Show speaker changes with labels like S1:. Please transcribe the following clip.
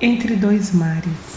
S1: Entre dois mares.